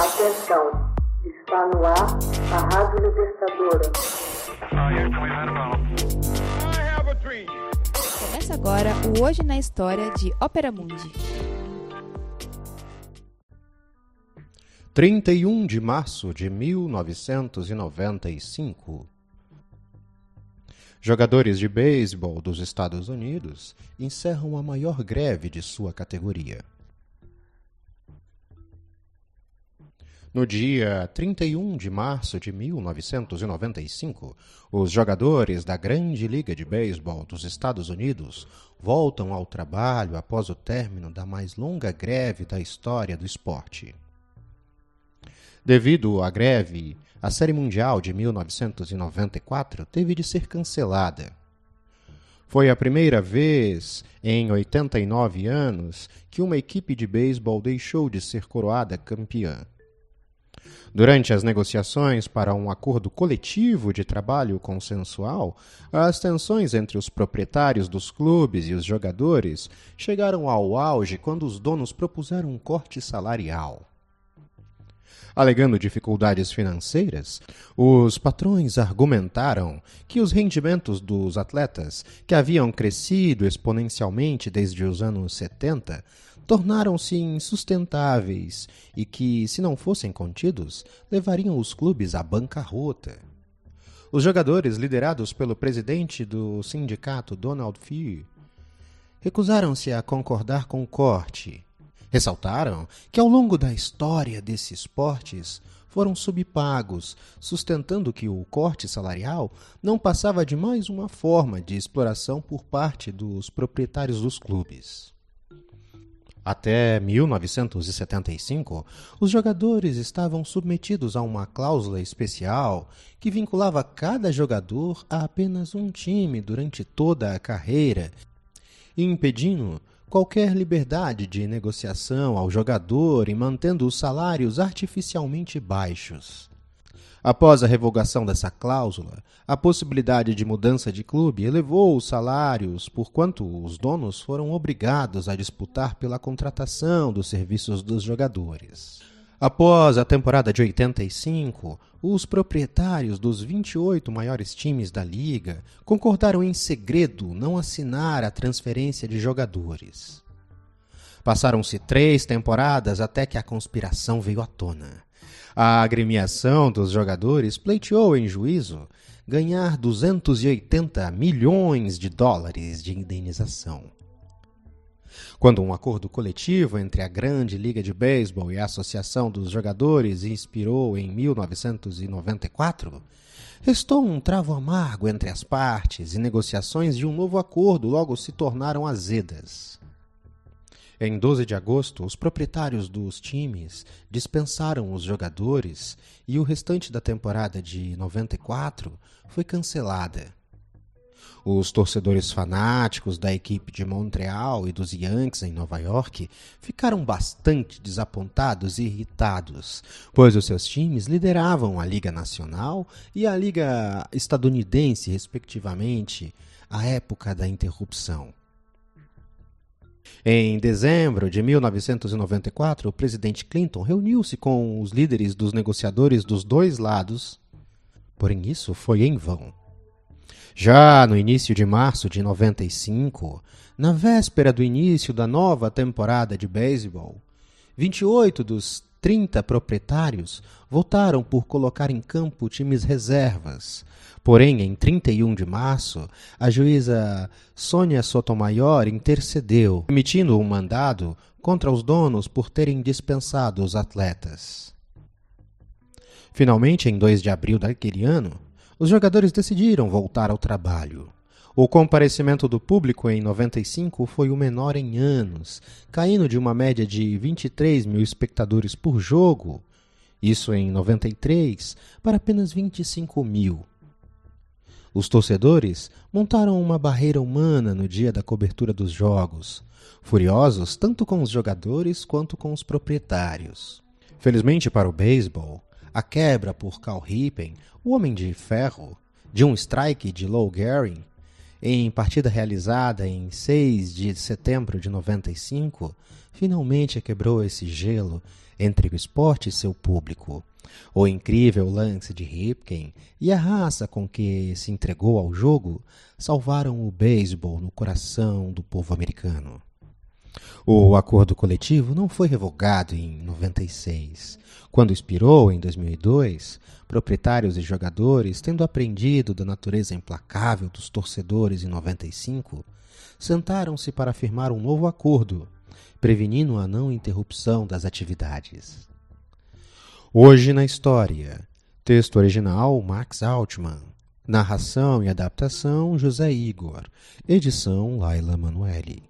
Atenção, está no ar a Rádio Libertadora. Começa agora o Hoje na História de Ópera Mundi. 31 de março de 1995. Jogadores de beisebol dos Estados Unidos encerram a maior greve de sua categoria. No dia 31 de março de 1995, os jogadores da Grande Liga de Beisebol dos Estados Unidos voltam ao trabalho após o término da mais longa greve da história do esporte. Devido à greve, a Série Mundial de 1994 teve de ser cancelada. Foi a primeira vez em 89 anos que uma equipe de beisebol deixou de ser coroada campeã. Durante as negociações para um acordo coletivo de trabalho consensual, as tensões entre os proprietários dos clubes e os jogadores chegaram ao auge quando os donos propuseram um corte salarial. Alegando dificuldades financeiras, os patrões argumentaram que os rendimentos dos atletas, que haviam crescido exponencialmente desde os anos 70, tornaram-se insustentáveis e que, se não fossem contidos, levariam os clubes à bancarrota. Os jogadores, liderados pelo presidente do sindicato Donald Few, recusaram-se a concordar com o corte. Ressaltaram que, ao longo da história desses esportes, foram subpagos, sustentando que o corte salarial não passava de mais uma forma de exploração por parte dos proprietários dos clubes. Até 1975, os jogadores estavam submetidos a uma cláusula especial que vinculava cada jogador a apenas um time durante toda a carreira, impedindo qualquer liberdade de negociação ao jogador e mantendo os salários artificialmente baixos. Após a revogação dessa cláusula, a possibilidade de mudança de clube elevou os salários, porquanto os donos foram obrigados a disputar pela contratação dos serviços dos jogadores. Após a temporada de 85, os proprietários dos 28 maiores times da liga concordaram em segredo não assinar a transferência de jogadores. Passaram-se três temporadas até que a conspiração veio à tona. A agremiação dos jogadores pleiteou em juízo ganhar 280 milhões de dólares de indenização. Quando um acordo coletivo entre a Grande Liga de Beisebol e a Associação dos Jogadores inspirou em 1994, restou um travo amargo entre as partes e negociações de um novo acordo logo se tornaram azedas. Em 12 de agosto, os proprietários dos times dispensaram os jogadores e o restante da temporada de 94 foi cancelada. Os torcedores fanáticos da equipe de Montreal e dos Yankees em Nova York ficaram bastante desapontados e irritados, pois os seus times lideravam a Liga Nacional e a Liga Estadunidense, respectivamente, à época da interrupção. Em dezembro de 1994, o presidente Clinton reuniu-se com os líderes dos negociadores dos dois lados, porém isso foi em vão. Já no início de março de 95, na véspera do início da nova temporada de beisebol, 28 dos 30 proprietários votaram por colocar em campo times reservas. Porém, em 31 de março, a juíza Sônia Sotomayor intercedeu, emitindo um mandado contra os donos por terem dispensado os atletas. Finalmente, em 2 de abril daquele ano, os jogadores decidiram voltar ao trabalho. O comparecimento do público em 95 foi o menor em anos, caindo de uma média de 23 mil espectadores por jogo, isso em 93, para apenas 25 mil. Os torcedores montaram uma barreira humana no dia da cobertura dos jogos, furiosos tanto com os jogadores quanto com os proprietários. Felizmente para o beisebol, a quebra por Cal Ripken, o Homem de Ferro, de um strike de Lou Gehrig, em partida realizada em 6 de setembro de 95, finalmente quebrou esse gelo entre o esporte e seu público. O incrível lance de Ripken e a raça com que se entregou ao jogo salvaram o beisebol no coração do povo americano. O acordo coletivo não foi revogado em 96. Quando expirou em 2002, proprietários e jogadores, tendo aprendido da natureza implacável dos torcedores em 95, sentaram-se para firmar um novo acordo, prevenindo a não interrupção das atividades. Hoje na história. Texto original Max Altman. Narração e adaptação José Igor. Edição Laila Manuelle.